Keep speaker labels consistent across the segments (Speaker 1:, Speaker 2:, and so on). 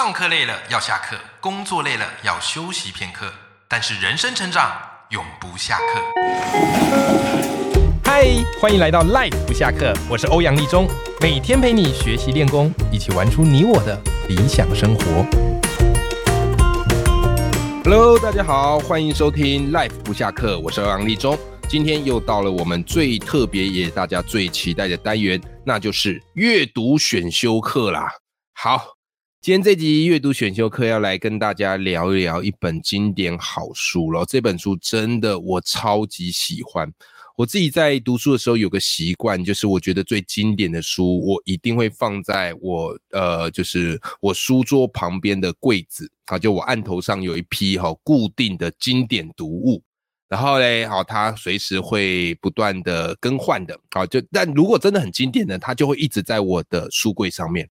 Speaker 1: 上课累了要下课，工作累了要休息片刻，但是人生成长永不下课。嗨，欢迎来到 Life 不下课，我是欧阳立中，每天陪你学习练功，一起玩出你我的理想生活。Hello，大家好，欢迎收听 Life 不下课，我是欧阳立中。今天又到了我们最特别也大家最期待的单元，那就是阅读选修课啦。好。今天这集阅读选修课要来跟大家聊一聊一本经典好书了。这本书真的我超级喜欢。我自己在读书的时候有个习惯，就是我觉得最经典的书，我一定会放在我呃，就是我书桌旁边的柜子啊，就我案头上有一批哈固定的经典读物。然后嘞，好，它随时会不断的更换的。好，就但如果真的很经典的，它就会一直在我的书柜上面。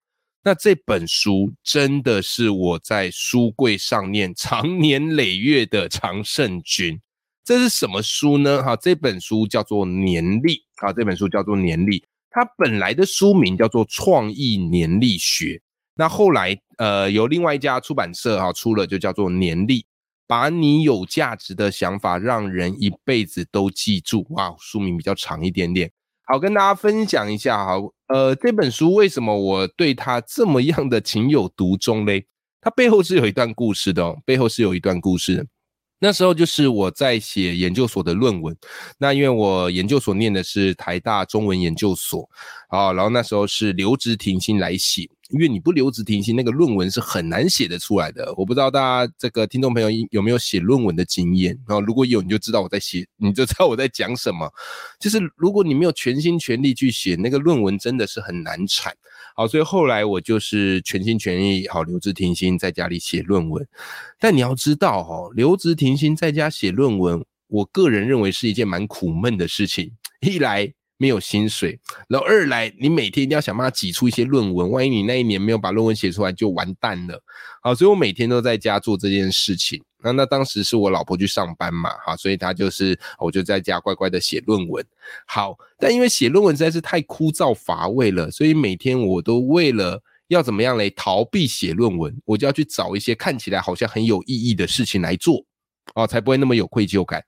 Speaker 1: 那这本书真的是我在书柜上念长年累月的常胜军。这是什么书呢？哈，这本书叫做《年历》啊，这本书叫做《年历》。它本来的书名叫做《创意年历学》，那后来呃由另外一家出版社哈出了，就叫做《年历》，把你有价值的想法让人一辈子都记住。哇，书名比较长一点点。好，跟大家分享一下哈，呃，这本书为什么我对它这么样的情有独钟嘞？它背后是有一段故事的，哦背后是有一段故事。那时候就是我在写研究所的论文，那因为我研究所念的是台大中文研究所，啊，然后那时候是留职停薪来写，因为你不留职停薪，那个论文是很难写得出来的。我不知道大家这个听众朋友有没有写论文的经验，然后如果有，你就知道我在写，你就知道我在讲什么。就是如果你没有全心全力去写那个论文，真的是很难产。好，所以后来我就是全心全意，好留职停薪在家里写论文。但你要知道，哈，留职停薪在家写论文，我个人认为是一件蛮苦闷的事情。一来没有薪水，然后二来你每天一定要想办法挤出一些论文，万一你那一年没有把论文写出来，就完蛋了。好，所以我每天都在家做这件事情。那那当时是我老婆去上班嘛，哈，所以她就是我就在家乖乖的写论文。好，但因为写论文实在是太枯燥乏味了，所以每天我都为了要怎么样来逃避写论文，我就要去找一些看起来好像很有意义的事情来做，哦，才不会那么有愧疚感。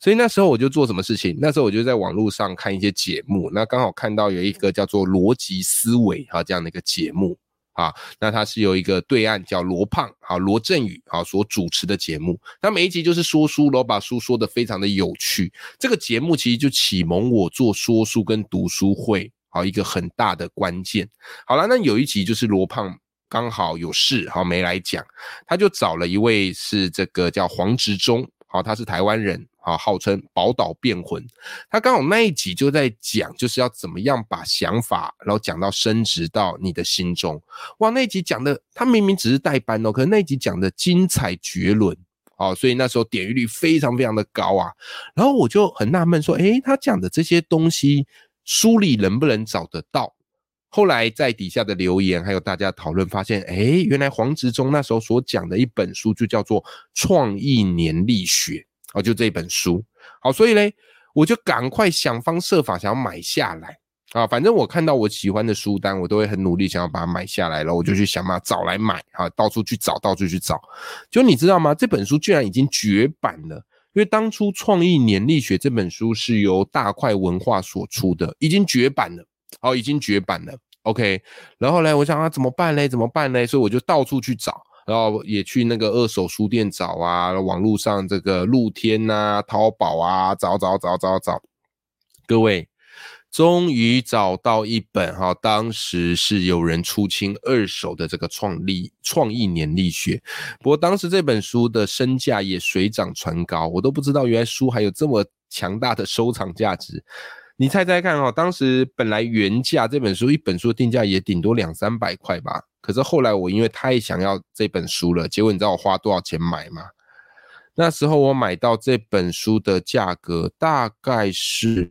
Speaker 1: 所以那时候我就做什么事情？那时候我就在网络上看一些节目，那刚好看到有一个叫做逻辑思维哈这样的一个节目。啊，那他是有一个对岸叫罗胖，好罗振宇，好所主持的节目，那每一集就是说书喽，把书说的非常的有趣。这个节目其实就启蒙我做说书跟读书会，好一个很大的关键。好了，那有一集就是罗胖刚好有事，好没来讲，他就找了一位是这个叫黄执中，好他是台湾人。啊，号称宝岛变魂，他刚好那一集就在讲，就是要怎么样把想法，然后讲到升值到你的心中。哇，那一集讲的，他明明只是代班哦，可是那一集讲的精彩绝伦，哦，所以那时候点击率非常非常的高啊。然后我就很纳闷说，诶，他讲的这些东西，书里能不能找得到？后来在底下的留言还有大家讨论，发现，诶，原来黄执中那时候所讲的一本书就叫做《创意年历学》。哦，就这本书，好，所以嘞，我就赶快想方设法想要买下来啊。反正我看到我喜欢的书单，我都会很努力想要把它买下来了。我就去想办法找来买啊，到处去找，到处去找。就你知道吗？这本书居然已经绝版了，因为当初《创意年历学》这本书是由大块文化所出的，已经绝版了。好，已经绝版了。OK，然后呢，我想啊，怎么办嘞？怎么办嘞？所以我就到处去找。然后也去那个二手书店找啊，网络上这个露天啊、淘宝啊，找找找找找。各位，终于找到一本哈，当时是有人出清二手的这个创立创意年历学。不过当时这本书的身价也水涨船高，我都不知道原来书还有这么强大的收藏价值。你猜猜看哦，当时本来原价这本书一本书定价也顶多两三百块吧。可是后来我因为太想要这本书了，结果你知道我花多少钱买吗？那时候我买到这本书的价格大概是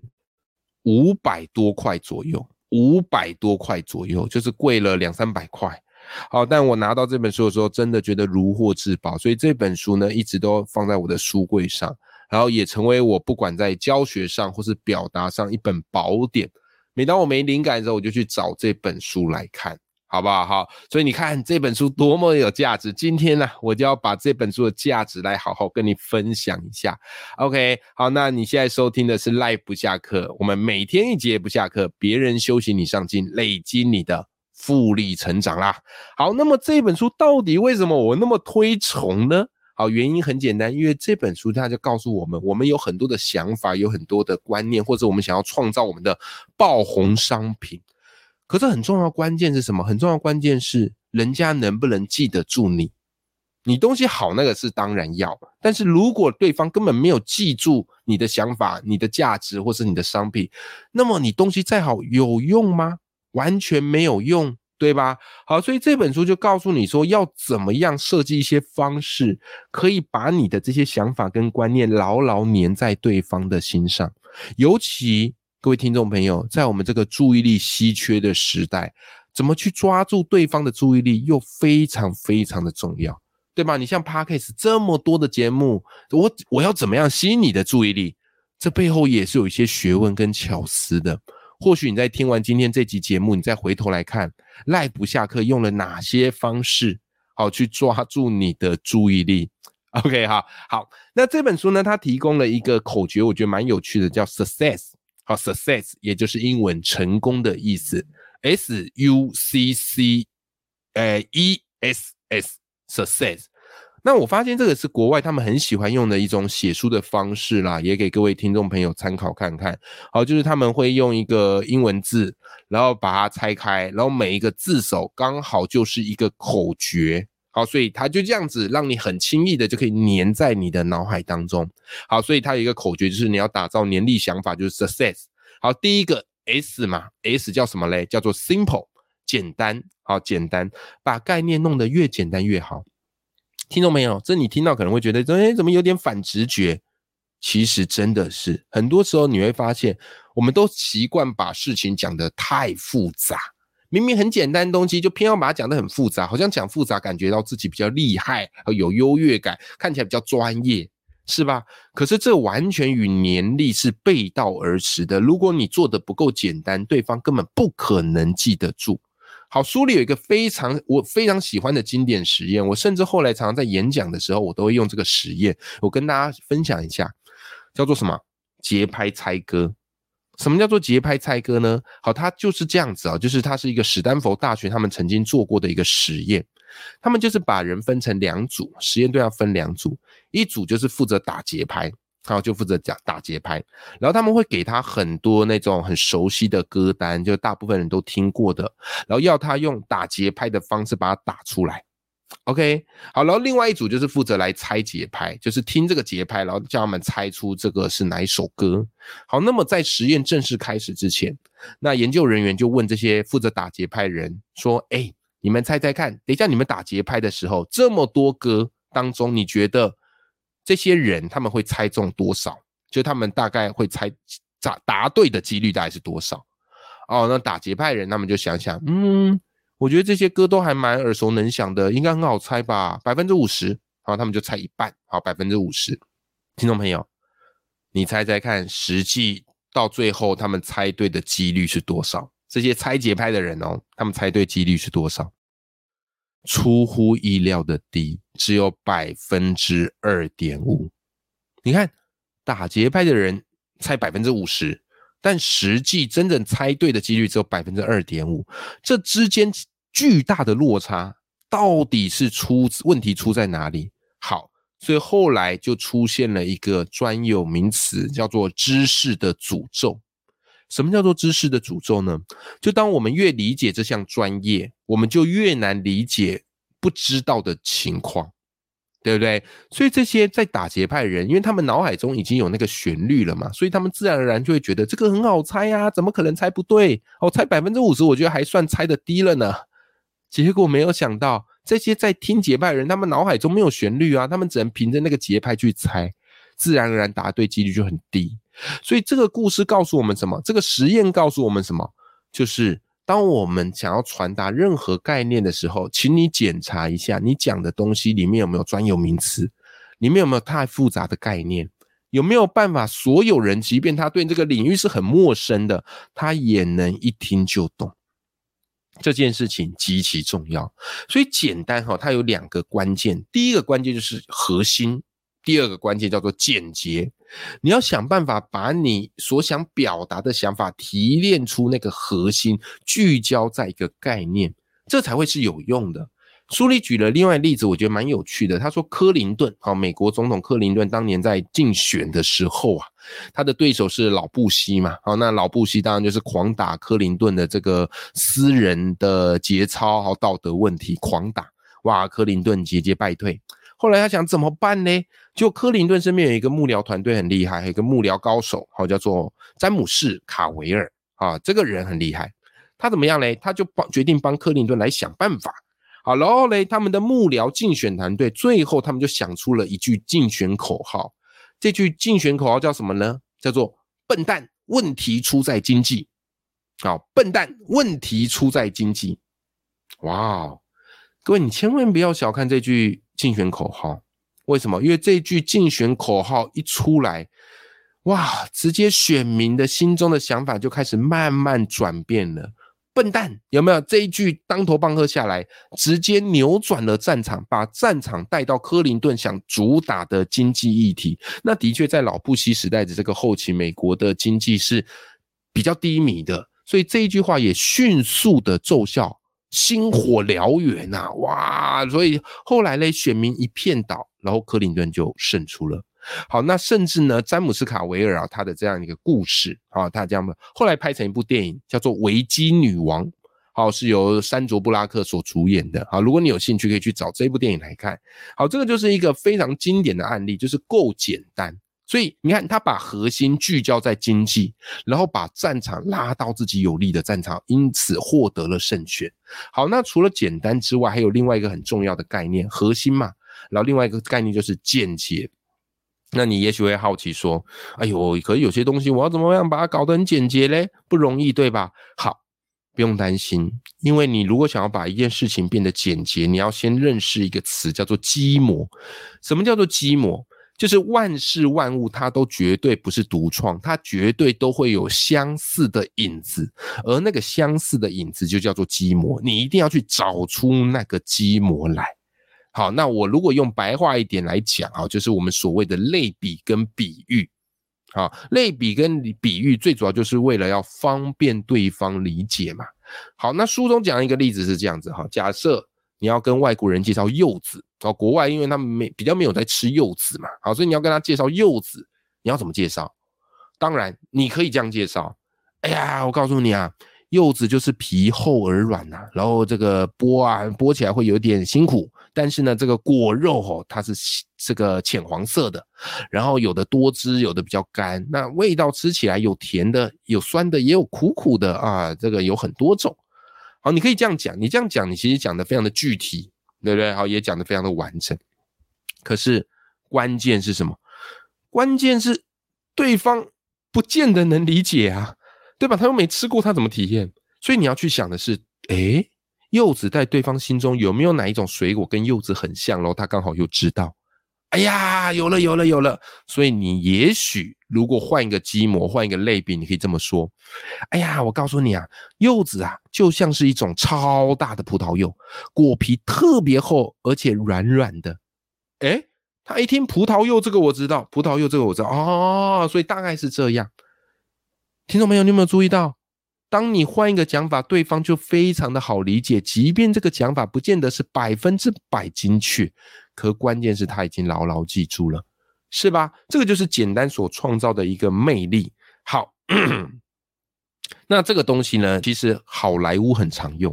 Speaker 1: 五百多块左右，五百多块左右，就是贵了两三百块。好，但我拿到这本书的时候，真的觉得如获至宝，所以这本书呢一直都放在我的书柜上，然后也成为我不管在教学上或是表达上一本宝典。每当我没灵感的时候，我就去找这本书来看。好不好？好，所以你看这本书多么有价值。今天呢，我就要把这本书的价值来好好跟你分享一下。OK，好，那你现在收听的是 Live 不下课，我们每天一节不下课，别人休息你上进，累积你的复利成长啦。好，那么这本书到底为什么我那么推崇呢？好，原因很简单，因为这本书它就告诉我们，我们有很多的想法，有很多的观念，或者我们想要创造我们的爆红商品。可是很重要关键是什么？很重要关键是人家能不能记得住你？你东西好，那个是当然要。但是如果对方根本没有记住你的想法、你的价值或是你的商品，那么你东西再好有用吗？完全没有用，对吧？好，所以这本书就告诉你说，要怎么样设计一些方式，可以把你的这些想法跟观念牢牢粘在对方的心上，尤其。各位听众朋友，在我们这个注意力稀缺的时代，怎么去抓住对方的注意力，又非常非常的重要，对吧？你像 Parkes 这么多的节目，我我要怎么样吸引你的注意力？这背后也是有一些学问跟巧思的。或许你在听完今天这集节目，你再回头来看赖不下课用了哪些方式，好去抓住你的注意力。OK，哈好。那这本书呢，它提供了一个口诀，我觉得蛮有趣的，叫 Success。好，success 也就是英文成功的意思，S U C C，呃，E S S，success。那我发现这个是国外他们很喜欢用的一种写书的方式啦，也给各位听众朋友参考看看。好，就是他们会用一个英文字，然后把它拆开，然后每一个字首刚好就是一个口诀。好，所以它就这样子，让你很轻易的就可以粘在你的脑海当中。好，所以它有一个口诀，就是你要打造年历想法，就是 success。好，第一个 S 嘛，S 叫什么嘞？叫做 simple，简单。好，简单，把概念弄得越简单越好。听懂没有？这你听到可能会觉得，哎，怎么有点反直觉？其实真的是，很多时候你会发现，我们都习惯把事情讲得太复杂。明明很简单的东西，就偏要把它讲得很复杂，好像讲复杂，感觉到自己比较厉害，有优越感，看起来比较专业，是吧？可是这完全与年龄是背道而驰的。如果你做的不够简单，对方根本不可能记得住。好，书里有一个非常我非常喜欢的经典实验，我甚至后来常常在演讲的时候，我都会用这个实验，我跟大家分享一下，叫做什么？节拍猜歌。什么叫做节拍猜歌呢？好，它就是这样子啊，就是它是一个史丹佛大学他们曾经做过的一个实验，他们就是把人分成两组，实验对象分两组，一组就是负责打节拍，然后，就负责讲打节拍，然后他们会给他很多那种很熟悉的歌单，就大部分人都听过的，然后要他用打节拍的方式把它打出来。OK，好，然后另外一组就是负责来猜节拍，就是听这个节拍，然后叫他们猜出这个是哪一首歌。好，那么在实验正式开始之前，那研究人员就问这些负责打节拍人说：“哎，你们猜猜看，等一下你们打节拍的时候，这么多歌当中，你觉得这些人他们会猜中多少？就他们大概会猜答答对的几率大概是多少？哦，那打节拍人他们就想想，嗯。”我觉得这些歌都还蛮耳熟能详的，应该很好猜吧？百分之五十，好，他们就猜一半，好，百分之五十。听众朋友，你猜猜看，实际到最后他们猜对的几率是多少？这些猜节拍的人哦，他们猜对几率是多少？出乎意料的低，只有百分之二点五。你看，打节拍的人猜百分之五十。但实际真正猜对的几率只有百分之二点五，这之间巨大的落差到底是出问题出在哪里？好，所以后来就出现了一个专有名词，叫做知识的诅咒。什么叫做知识的诅咒呢？就当我们越理解这项专业，我们就越难理解不知道的情况。对不对？所以这些在打节拍的人，因为他们脑海中已经有那个旋律了嘛，所以他们自然而然就会觉得这个很好猜呀，怎么可能猜不对？哦，猜百分之五十，我觉得还算猜的低了呢。结果没有想到，这些在听节拍的人，他们脑海中没有旋律啊，他们只能凭着那个节拍去猜，自然而然答对几率就很低。所以这个故事告诉我们什么？这个实验告诉我们什么？就是。当我们想要传达任何概念的时候，请你检查一下你讲的东西里面有没有专有名词，里面有没有太复杂的概念，有没有办法所有人，即便他对这个领域是很陌生的，他也能一听就懂。这件事情极其重要。所以简单哈，它有两个关键，第一个关键就是核心，第二个关键叫做简洁。你要想办法把你所想表达的想法提炼出那个核心，聚焦在一个概念，这才会是有用的。书里举了另外例子，我觉得蛮有趣的。他说，克林顿，好，美国总统克林顿当年在竞选的时候啊，他的对手是老布希嘛，好，那老布希当然就是狂打克林顿的这个私人的节操和道德问题，狂打，哇，克林顿节节败退。后来他想怎么办呢？就克林顿身边有一个幕僚团队很厉害，有一个幕僚高手，好，叫做詹姆士卡维尔啊，这个人很厉害。他怎么样嘞？他就帮决定帮克林顿来想办法。好，然后嘞，他们的幕僚竞选团队最后他们就想出了一句竞选口号。这句竞选口号叫什么呢？叫做“笨蛋，问题出在经济”。好，笨蛋，问题出在经济。哇，各位，你千万不要小看这句竞选口号。为什么？因为这句竞选口号一出来，哇，直接选民的心中的想法就开始慢慢转变了。笨蛋，有没有这一句当头棒喝下来，直接扭转了战场，把战场带到克林顿想主打的经济议题。那的确，在老布希时代的这个后期，美国的经济是比较低迷的，所以这一句话也迅速的奏效，星火燎原呐！哇，所以后来嘞，选民一片倒，然后克林顿就胜出了。好，那甚至呢，詹姆斯卡维尔啊，他的这样一个故事啊，他这样的后来拍成一部电影，叫做《维基女王》，好，是由山卓布拉克所主演的。好，如果你有兴趣，可以去找这部电影来看。好，这个就是一个非常经典的案例，就是够简单。所以你看，他把核心聚焦在经济，然后把战场拉到自己有利的战场，因此获得了胜选。好，那除了简单之外，还有另外一个很重要的概念，核心嘛。然后另外一个概念就是间接。那你也许会好奇说：“哎呦，可是有些东西我要怎么样把它搞得很简洁嘞？不容易，对吧？”好，不用担心，因为你如果想要把一件事情变得简洁，你要先认识一个词，叫做基模。什么叫做基模？就是万事万物它都绝对不是独创，它绝对都会有相似的影子，而那个相似的影子就叫做基模。你一定要去找出那个基模来。好，那我如果用白话一点来讲啊，就是我们所谓的类比跟比喻。好，类比跟比喻最主要就是为了要方便对方理解嘛。好，那书中讲一个例子是这样子哈，假设你要跟外国人介绍柚子，哦，国外因为他们没比较没有在吃柚子嘛，好，所以你要跟他介绍柚子，你要怎么介绍？当然你可以这样介绍，哎呀，我告诉你啊。柚子就是皮厚而软呐，然后这个剥啊剥起来会有点辛苦，但是呢，这个果肉哦它是这个浅黄色的，然后有的多汁，有的比较干，那味道吃起来有甜的，有酸的，也有苦苦的啊，这个有很多种。好，你可以这样讲，你这样讲，你其实讲的非常的具体，对不对？好，也讲的非常的完整。可是关键是什么？关键是对方不见得能理解啊。对吧？他又没吃过，他怎么体验？所以你要去想的是，诶，柚子在对方心中有没有哪一种水果跟柚子很像？然后他刚好又知道，哎呀，有了，有了，有了。所以你也许如果换一个基模，换一个类比，你可以这么说：，哎呀，我告诉你啊，柚子啊，就像是一种超大的葡萄柚，果皮特别厚，而且软软的。诶，他一听葡萄柚这个我知道，葡萄柚这个我知道，哦，所以大概是这样。听众朋友，你有没有注意到，当你换一个讲法，对方就非常的好理解。即便这个讲法不见得是百分之百精确，可关键是他已经牢牢记住了，是吧？这个就是简单所创造的一个魅力。好，那这个东西呢，其实好莱坞很常用，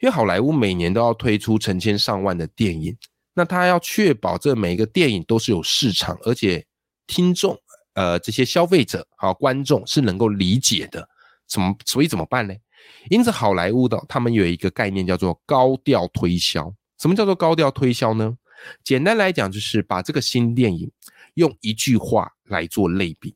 Speaker 1: 因为好莱坞每年都要推出成千上万的电影，那他要确保这每一个电影都是有市场，而且听众。呃，这些消费者啊，观众是能够理解的，怎么所以怎么办呢？因此，好莱坞的他们有一个概念叫做高调推销。什么叫做高调推销呢？简单来讲，就是把这个新电影用一句话来做类比，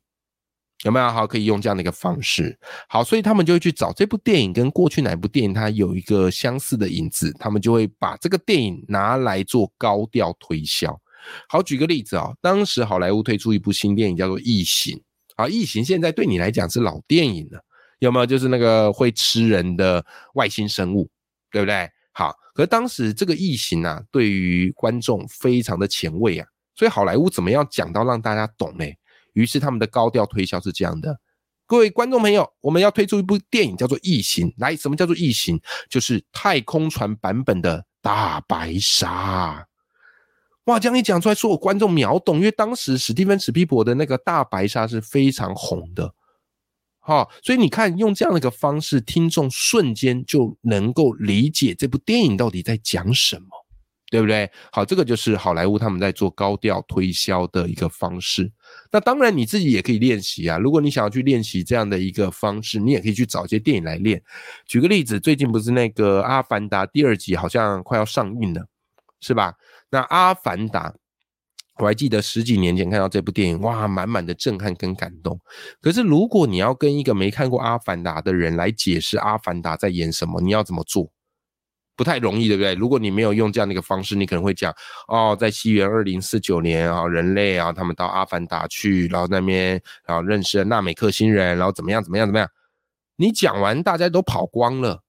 Speaker 1: 有没有？好，可以用这样的一个方式。好，所以他们就会去找这部电影跟过去哪部电影它有一个相似的影子，他们就会把这个电影拿来做高调推销。好，举个例子啊，当时好莱坞推出一部新电影叫做《异形》啊，《异形》现在对你来讲是老电影了，有没有？就是那个会吃人的外星生物，对不对？好，可是当时这个异形啊，对于观众非常的前卫啊，所以好莱坞怎么样讲到让大家懂呢？于是他们的高调推销是这样的：各位观众朋友，我们要推出一部电影叫做《异形》，来，什么叫做《异形》？就是太空船版本的大白鲨。哇，这样一讲出来，所有观众秒懂，因为当时史蒂芬史皮伯的那个大白鲨是非常红的。好，所以你看，用这样的一个方式，听众瞬间就能够理解这部电影到底在讲什么，对不对？好，这个就是好莱坞他们在做高调推销的一个方式。那当然你自己也可以练习啊，如果你想要去练习这样的一个方式，你也可以去找一些电影来练。举个例子，最近不是那个《阿凡达》第二集好像快要上映了，是吧？那《阿凡达》。我还记得十几年前看到这部电影，哇，满满的震撼跟感动。可是如果你要跟一个没看过《阿凡达》的人来解释《阿凡达》在演什么，你要怎么做？不太容易，对不对？如果你没有用这样的一个方式，你可能会讲哦，在西元二零四九年啊，人类啊，他们到阿凡达去，然后那边然后认识了纳美克星人，然后怎么样怎么样怎么样？你讲完，大家都跑光了，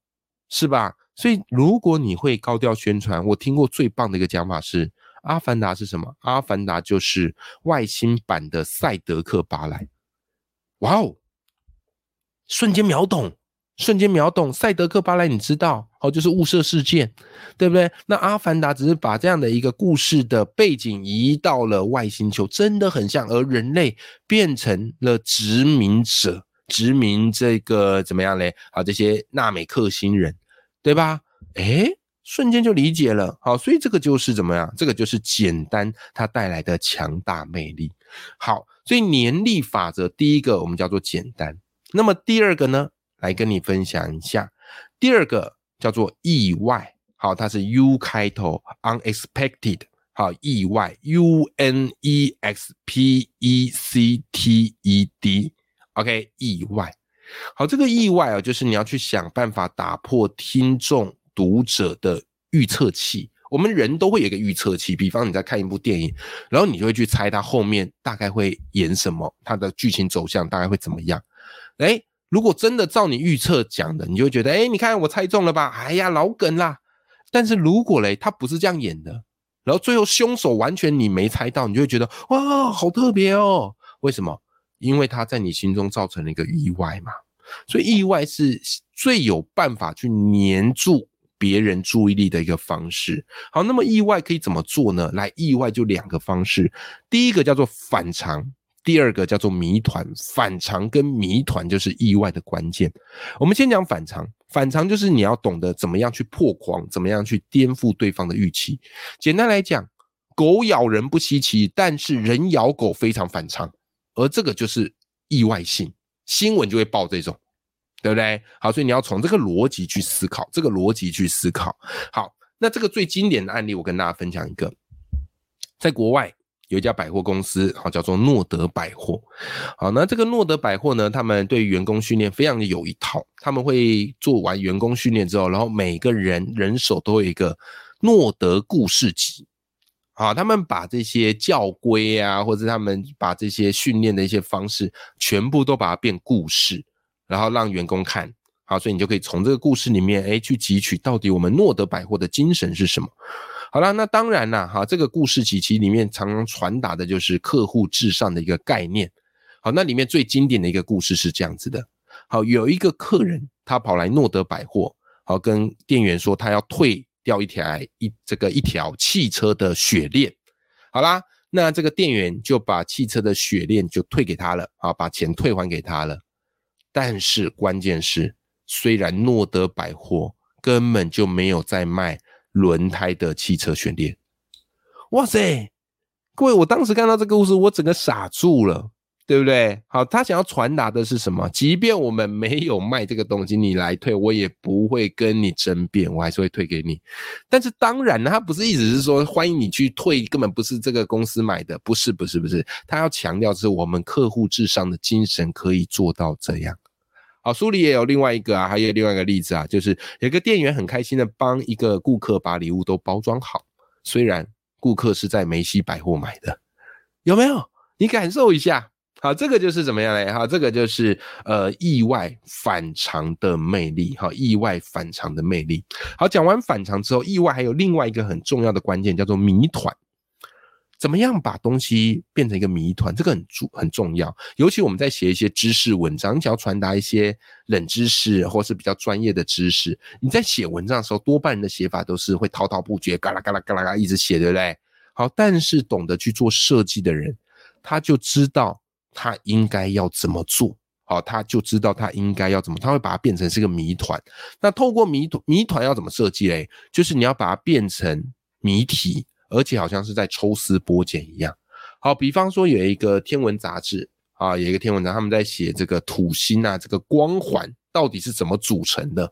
Speaker 1: 是吧？所以如果你会高调宣传，我听过最棒的一个讲法是。阿凡达是什么？阿凡达就是外星版的赛德克巴莱。哇哦，瞬间秒懂，瞬间秒懂。赛德克巴莱，你知道哦，就是雾社事件，对不对？那阿凡达只是把这样的一个故事的背景移到了外星球，真的很像。而人类变成了殖民者，殖民这个怎么样嘞？啊，这些纳美克星人，对吧？诶。瞬间就理解了，好，所以这个就是怎么样？这个就是简单它带来的强大魅力。好，所以年历法则第一个我们叫做简单，那么第二个呢，来跟你分享一下，第二个叫做意外。好，它是 U 开头，unexpected。好，意外，U N E X P E C T E D，OK，意外。好，这个意外啊，就是你要去想办法打破听众。读者的预测器，我们人都会有一个预测器。比方你在看一部电影，然后你就会去猜它后面大概会演什么，它的剧情走向大概会怎么样。哎，如果真的照你预测讲的，你就会觉得，哎，你看我猜中了吧？哎呀，老梗啦。但是如果嘞，他不是这样演的，然后最后凶手完全你没猜到，你就会觉得，哇，好特别哦。为什么？因为他在你心中造成了一个意外嘛。所以意外是最有办法去黏住。别人注意力的一个方式。好，那么意外可以怎么做呢？来，意外就两个方式，第一个叫做反常，第二个叫做谜团。反常跟谜团就是意外的关键。我们先讲反常，反常就是你要懂得怎么样去破框，怎么样去颠覆对方的预期。简单来讲，狗咬人不稀奇，但是人咬狗非常反常，而这个就是意外性，新闻就会报这种。对不对？好，所以你要从这个逻辑去思考，这个逻辑去思考。好，那这个最经典的案例，我跟大家分享一个，在国外有一家百货公司，好叫做诺德百货。好，那这个诺德百货呢，他们对员工训练非常的有一套，他们会做完员工训练之后，然后每个人人手都有一个诺德故事集。好，他们把这些教规啊，或者他们把这些训练的一些方式，全部都把它变故事。然后让员工看好，所以你就可以从这个故事里面，哎，去汲取到底我们诺德百货的精神是什么。好了，那当然啦，哈，这个故事集其里面常常传达的就是客户至上的一个概念。好，那里面最经典的一个故事是这样子的：好，有一个客人他跑来诺德百货，好，跟店员说他要退掉一条一这个一条汽车的雪链。好啦，那这个店员就把汽车的雪链就退给他了，啊，把钱退还给他了。但是关键是，虽然诺德百货根本就没有在卖轮胎的汽车悬链，哇塞！各位，我当时看到这个故事，我整个傻住了。对不对？好，他想要传达的是什么？即便我们没有卖这个东西，你来退，我也不会跟你争辩，我还是会退给你。但是当然，他不是意思是说欢迎你去退，根本不是这个公司买的，不是，不是，不是。他要强调是我们客户至上的精神可以做到这样。好，书里也有另外一个啊，还有另外一个例子啊，就是有个店员很开心的帮一个顾客把礼物都包装好，虽然顾客是在梅西百货买的，有没有？你感受一下。好，这个就是怎么样嘞？哈，这个就是呃意外反常的魅力。哈，意外反常的魅力。好，讲完反常之后，意外还有另外一个很重要的关键，叫做谜团。怎么样把东西变成一个谜团？这个很重很重要。尤其我们在写一些知识文章，你想要传达一些冷知识或是比较专业的知识，你在写文章的时候，多半人的写法都是会滔滔不绝，嘎啦嘎啦嘎啦嘎一直写，对不对？好，但是懂得去做设计的人，他就知道他应该要怎么做。好，他就知道他应该要怎么，他会把它变成是个谜团。那透过谜团，谜团要怎么设计嘞？就是你要把它变成谜题。而且好像是在抽丝剥茧一样。好，比方说有一个天文杂志啊，有一个天文杂，他们在写这个土星啊，这个光环到底是怎么组成的，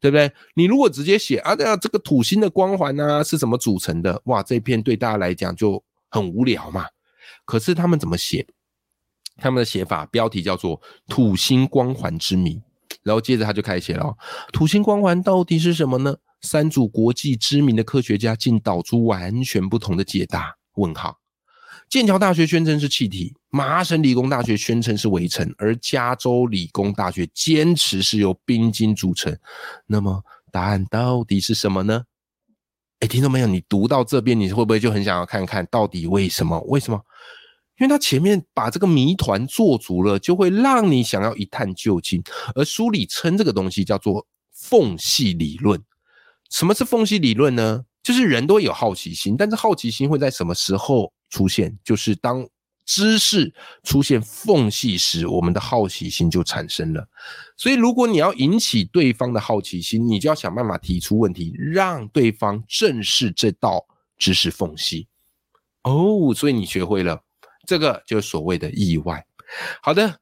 Speaker 1: 对不对？你如果直接写啊，这个土星的光环呢是怎么组成的？哇，这篇对大家来讲就很无聊嘛。可是他们怎么写？他们的写法标题叫做《土星光环之谜》，然后接着他就开始写了：土星光环到底是什么呢？三组国际知名的科学家竟导出完全不同的解答。问号，剑桥大学宣称是气体，麻省理工大学宣称是围城，而加州理工大学坚持是由冰晶组成。那么答案到底是什么呢？哎，听到没有？你读到这边，你会不会就很想要看看到底为什么？为什么？因为他前面把这个谜团做足了，就会让你想要一探究竟。而书里称这个东西叫做缝隙理论。什么是缝隙理论呢？就是人都有好奇心，但是好奇心会在什么时候出现？就是当知识出现缝隙时，我们的好奇心就产生了。所以，如果你要引起对方的好奇心，你就要想办法提出问题，让对方正视这道知识缝隙。哦，所以你学会了这个，就是所谓的意外。好的。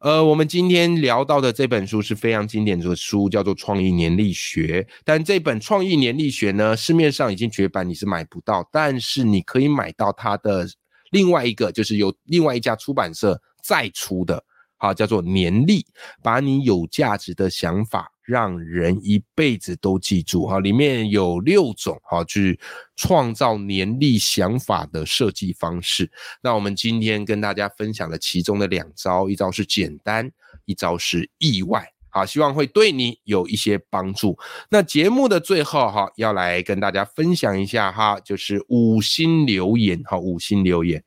Speaker 1: 呃，我们今天聊到的这本书是非常经典的书，叫做《创意年历学》。但这本《创意年历学》呢，市面上已经绝版，你是买不到。但是你可以买到它的另外一个，就是有另外一家出版社再出的，好，叫做《年历》，把你有价值的想法。让人一辈子都记住哈，里面有六种哈，去创造年历想法的设计方式。那我们今天跟大家分享了其中的两招，一招是简单，一招是意外。好，希望会对你有一些帮助。那节目的最后哈，要来跟大家分享一下哈，就是五星留言哈，五星留言。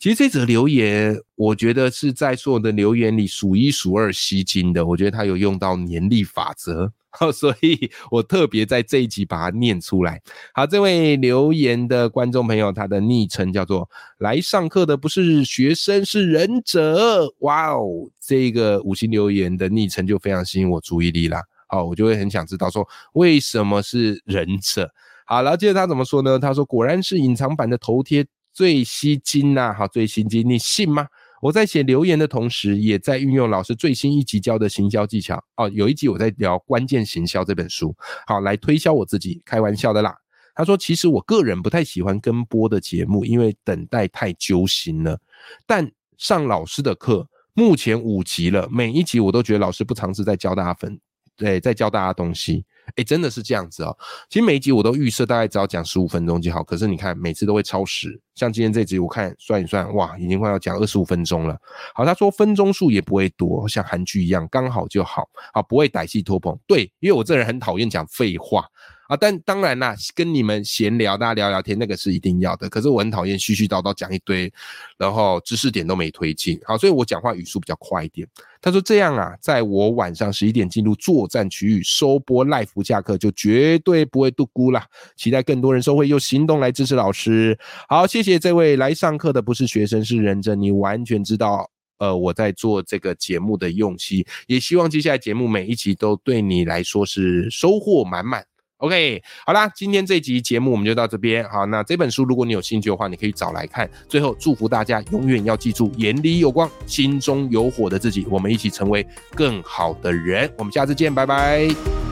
Speaker 1: 其实这则留言，我觉得是在所有的留言里数一数二吸睛的。我觉得他有用到年历法则。所以我特别在这一集把它念出来。好，这位留言的观众朋友，他的昵称叫做“来上课的不是学生，是忍者”。哇哦，这个五星留言的昵称就非常吸引我注意力啦。好，我就会很想知道说为什么是忍者。好，然后接着他怎么说呢？他说：“果然是隐藏版的头贴最吸睛呐！好，最吸睛，你信吗？”我在写留言的同时，也在运用老师最新一集教的行销技巧哦。有一集我在聊《关键行销》这本书，好来推销我自己，开玩笑的啦。他说：“其实我个人不太喜欢跟播的节目，因为等待太揪心了。但上老师的课，目前五集了，每一集我都觉得老师不尝试在教大家分，对，在教大家东西。”哎，真的是这样子哦。其实每一集我都预设大概只要讲十五分钟就好，可是你看每次都会超时。像今天这集，我看算一算，哇，已经快要讲二十五分钟了。好，他说分钟数也不会多，像韩剧一样刚好就好，好不会歹戏拖棚。对，因为我这人很讨厌讲废话。啊，但当然啦，跟你们闲聊，大家聊聊天，那个是一定要的。可是我很讨厌絮絮叨叨讲一堆，然后知识点都没推进。好，所以我讲话语速比较快一点。他说这样啊，在我晚上十一点进入作战区域收播 live 下课，就绝对不会度孤啦。期待更多人收会用行动来支持老师。好，谢谢这位来上课的不是学生是人真，你完全知道呃我在做这个节目的用心，也希望接下来节目每一集都对你来说是收获满满。OK，好啦，今天这集节目我们就到这边。好，那这本书如果你有兴趣的话，你可以找来看。最后祝福大家永远要记住，眼里有光，心中有火的自己，我们一起成为更好的人。我们下次见，拜拜。